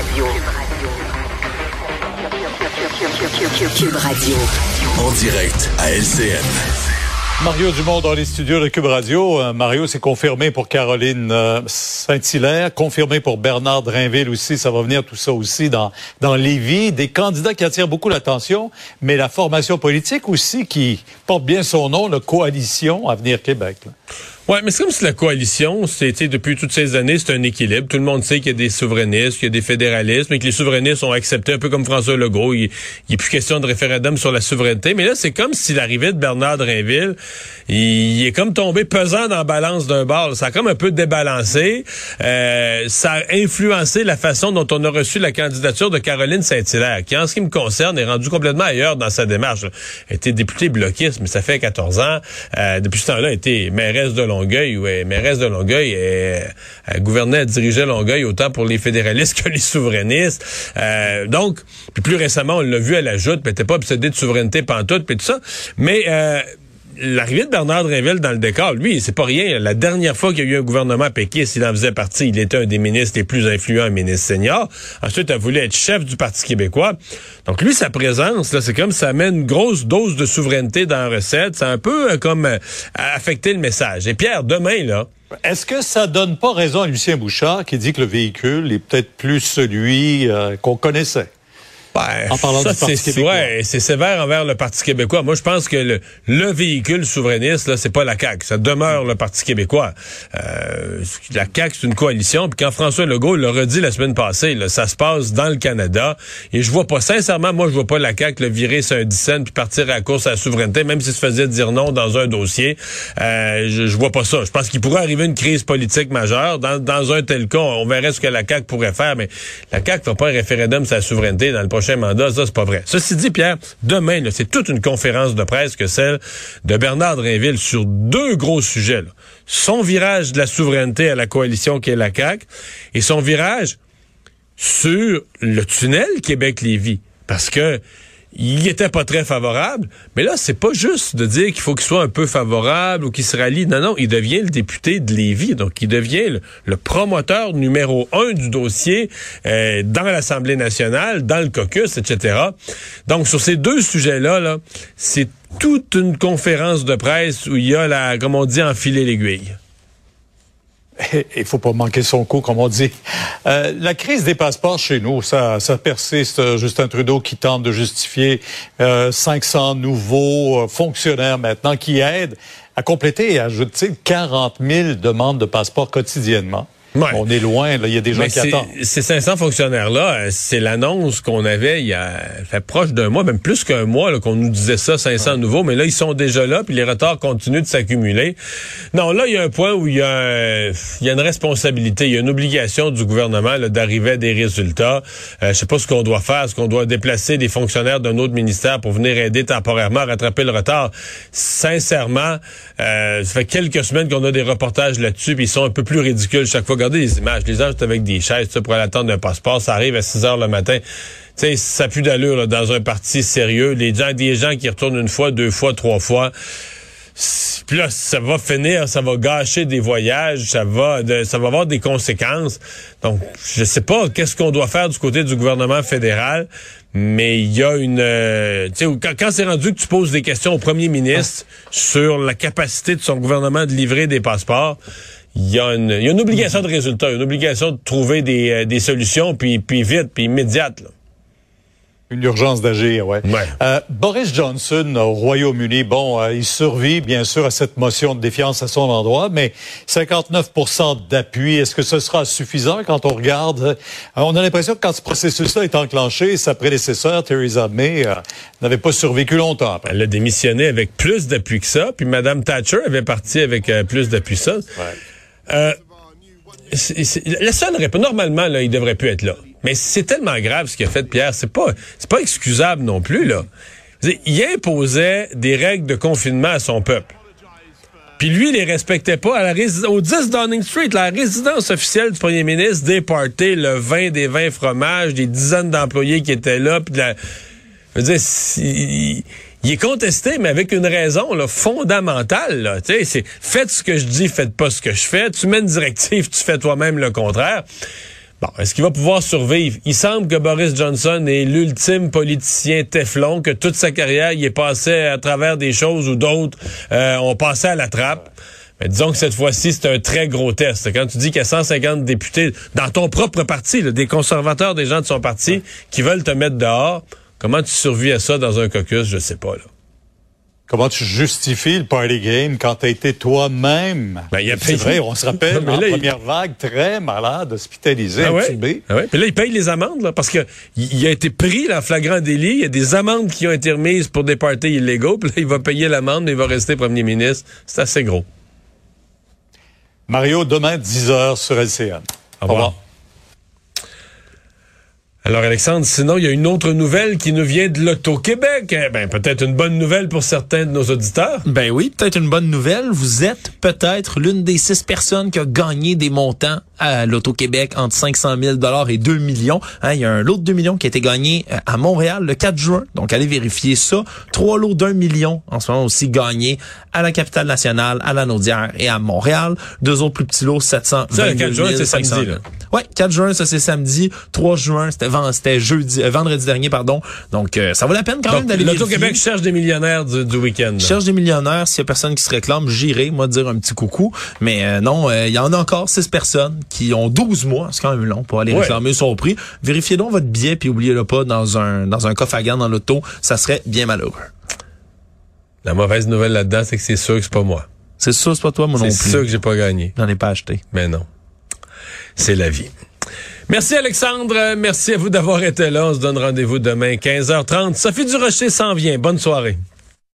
Radio. Cube Radio. En direct à LCN. Mario Dumont dans les studios de Cube Radio. Euh, Mario, c'est confirmé pour Caroline euh, Saint-Hilaire, confirmé pour Bernard Drinville aussi. Ça va venir tout ça aussi dans, dans Lévis. Des candidats qui attirent beaucoup l'attention, mais la formation politique aussi qui porte bien son nom, la Coalition Avenir Québec. Là. Ouais, mais c'est comme si la coalition, c'était depuis toutes ces années, c'est un équilibre. Tout le monde sait qu'il y a des souverainistes, qu'il y a des fédéralistes, mais que les souverainistes ont accepté, un peu comme François Legault. Il, a plus question de référendum sur la souveraineté. Mais là, c'est comme si l'arrivée de Bernard Drinville, il, est comme tombé pesant dans la balance d'un bal. Ça a comme un peu débalancé. Euh, ça a influencé la façon dont on a reçu la candidature de Caroline Saint-Hilaire, qui, en ce qui me concerne, est rendue complètement ailleurs dans sa démarche. Elle était députée bloquiste, mais ça fait 14 ans. Euh, depuis ce temps-là, elle était mairesse de Longueuil, ou mairesse de Longueuil, elle, elle gouvernait, elle dirigeait Longueuil autant pour les fédéralistes que les souverainistes. Euh, donc, puis plus récemment, on l'a vu à la joute, puis elle était pas obsédée de souveraineté pantoute, puis tout ça. Mais euh, l'arrivée de Bernard Drinville dans le décor, lui, c'est pas rien. La dernière fois qu'il y a eu un gouvernement péquiste, il en faisait partie. Il était un des ministres les plus influents, ministre senior. Ensuite, il a voulu être chef du Parti québécois. Donc, lui, sa présence, là, c'est comme ça amène une grosse dose de souveraineté dans la recette. C'est un peu euh, comme euh, affecter le message. Et Pierre, demain, là, Est-ce que ça donne pas raison à Lucien Bouchard qui dit que le véhicule est peut-être plus celui euh, qu'on connaissait? Ben, En parlant ça, du Parti c'est- québécois. Ouais, c'est sévère envers le Parti québécois. Moi, je pense que le, le véhicule souverainiste, là, c'est pas la CAQ. Ça demeure le Parti québécois. Euh, la CAQ, c'est une coalition. Puis quand François Legault l'a redit la semaine passée, là, ça se passe dans le Canada. Et je vois pas, sincèrement, moi, je vois pas la CAQ le virer sur un dixaine puis partir à la course à la souveraineté, même s'il se faisait dire non dans un dossier. Euh, je, je vois pas ça. Je pense qu'il pourrait arriver une crise politique majeure. Dans, dans un tel cas, on verrait ce que la CAQ pourrait faire, mais la CAQ fera pas un référendum sur la souveraineté dans le prochain Ceci dit, Pierre, demain, c'est toute une conférence de presse que celle de Bernard Drinville sur deux gros sujets. Son virage de la souveraineté à la coalition qui est la CAQ et son virage sur le tunnel Québec-Lévis. Parce que il était pas très favorable, mais là, c'est pas juste de dire qu'il faut qu'il soit un peu favorable ou qu'il se rallie. Non, non, il devient le député de Lévis, donc il devient le, promoteur numéro un du dossier euh, dans l'Assemblée nationale, dans le caucus, etc. Donc, sur ces deux sujets-là, là, c'est toute une conférence de presse où il y a, la, comme on dit, enfiler l'aiguille. Il faut pas manquer son coup, comme on dit. Euh, la crise des passeports chez nous, ça, persiste. Justin Trudeau qui tente de justifier euh, 500 nouveaux euh, fonctionnaires maintenant qui aident à compléter ajouter 40 000 demandes de passeports quotidiennement. Ouais. On est loin, là. Il y a des gens Mais qui attendent. Ces 500 fonctionnaires-là, euh, c'est l'annonce qu'on avait il y a fait proche d'un mois, même plus qu'un mois, qu'on nous disait ça, 500 nouveaux, mais là, ils sont déjà là, puis les retards continuent de s'accumuler. Non, là, il y a un point où il y a, un- il y a une responsabilité, il y a une obligation du gouvernement là, d'arriver à des résultats. Euh, je sais pas ce qu'on doit faire, est-ce qu'on doit déplacer des fonctionnaires d'un autre ministère pour venir aider temporairement à rattraper le retard. Sincèrement, euh, ça fait quelques semaines qu'on a des reportages là-dessus, puis ils sont un peu plus ridicules chaque fois. Regardez les images. Les gens sont avec des chaises pour aller attendre un passeport. Ça arrive à 6 heures le matin. Tu sais, ça pue d'allure là, dans un parti sérieux. Les gens, des gens qui retournent une fois, deux fois, trois fois. Puis là, ça va finir, ça va gâcher des voyages, ça va, de- ça va avoir des conséquences. Donc, je sais pas qu'est-ce qu'on doit faire du côté du gouvernement fédéral, mais il y a une, euh, tu sais, quand, quand c'est rendu que tu poses des questions au premier ministre sur la capacité de son gouvernement de livrer des passeports, il y a une, il y a une obligation de résultat, une obligation de trouver des, euh, des solutions, puis, puis vite, puis immédiate. là. Une urgence d'agir, ouais. Ouais. Euh, Boris Johnson au Royaume-Uni, bon, euh, il survit bien sûr à cette motion de défiance à son endroit, mais 59% d'appui, est-ce que ce sera suffisant quand on regarde? Euh, On a l'impression que quand ce processus-là est enclenché, sa prédécesseur Theresa May n'avait pas survécu longtemps. Après. Elle a démissionné avec plus d'appui que ça, puis Mme Thatcher avait parti avec plus d'appui que ça. Euh, la seule réponse, normalement, là, il devrait plus être là. Mais c'est tellement grave ce qu'il a fait, Pierre. C'est pas, c'est pas excusable non plus, là. Il imposait des règles de confinement à son peuple. Puis lui, il les respectait pas. À la au 10 Downing Street, la résidence officielle du premier ministre, des parties, le vin, des vins, fromages, des dizaines d'employés qui étaient là. Puis de la- je veux dire, si- il est contesté, mais avec une raison là, fondamentale. Là. C'est faites ce que je dis, faites pas ce que je fais. Tu mets une directive, tu fais toi-même le contraire. Bon, est-ce qu'il va pouvoir survivre? Il semble que Boris Johnson est l'ultime politicien Teflon, que toute sa carrière, il est passé à travers des choses où d'autres euh, ont passé à la trappe. Mais disons que cette fois-ci, c'est un très gros test. Quand tu dis qu'il y a 150 députés dans ton propre parti, des conservateurs, des gens de son parti, qui veulent te mettre dehors, comment tu survis à ça dans un caucus? Je sais pas, là. Comment tu justifies le party game quand tu as été toi-même? Ben, il a c'est payé. vrai, on se rappelle, Non, mais en là, il- première vague, très malade, hospitalisé, Ah ouais? intubé. Ah ouais? Puis là, il paye les amendes, là, parce que il a été pris là, en flagrant délit. Il y a des amendes qui ont été remises pour des parties illégaux. Puis là, il va payer l'amende, mais il va rester premier ministre. C'est assez gros. Mario, demain, 10 heures sur LCN. Au revoir. Alors, Alexandre, sinon, il y a une autre nouvelle qui nous vient de l'Auto-Québec. Eh Ben, peut-être une bonne nouvelle pour certains de nos auditeurs. Ben oui, peut-être une bonne nouvelle. Vous êtes peut-être l'une des six personnes qui a gagné des montants à l'Auto-Québec entre 500 000 et 2 millions. Hein, il y a un lot de 2 millions qui a été gagné euh, à Montréal le 4 juin. Donc, allez vérifier ça. Trois lots d'un million en ce moment aussi gagnés à la capitale nationale, à la Naudière et à Montréal. Deux autres plus petits lots, 700 Ça, le 4 juin, c'est samedi, là. Ouais, 4 juin, ça c'est samedi. 3 juin, c'était jeudi, euh, vendredi dernier, pardon. Donc, euh, ça vaut la peine quand même d'aller l'Auto-Québec cherche des millionnaires du, du week-end. cherche des millionnaires. S'il y a personne qui se réclame, j'irai, moi, dire un petit coucou. Mais euh, non, euh, il y en a encore six personnes qui ont 12 mois. C'est quand même long pour aller Ouais. réclamer son prix. Vérifiez donc votre billet, puis oubliez-le pas dans un dans un coffre à gants dans l'auto. Ça serait bien malheureux. La mauvaise nouvelle là-dedans, c'est que c'est sûr que c'est pas moi. C'est sûr, c'est pas toi, moi non C'est sûr que j'ai pas gagné. J'en ai pas acheté. Mais non. C'est la vie. Merci Alexandre, merci à vous d'avoir été là. On se donne rendez-vous demain 15h30. Sophie Durocher s'en vient. Bonne soirée.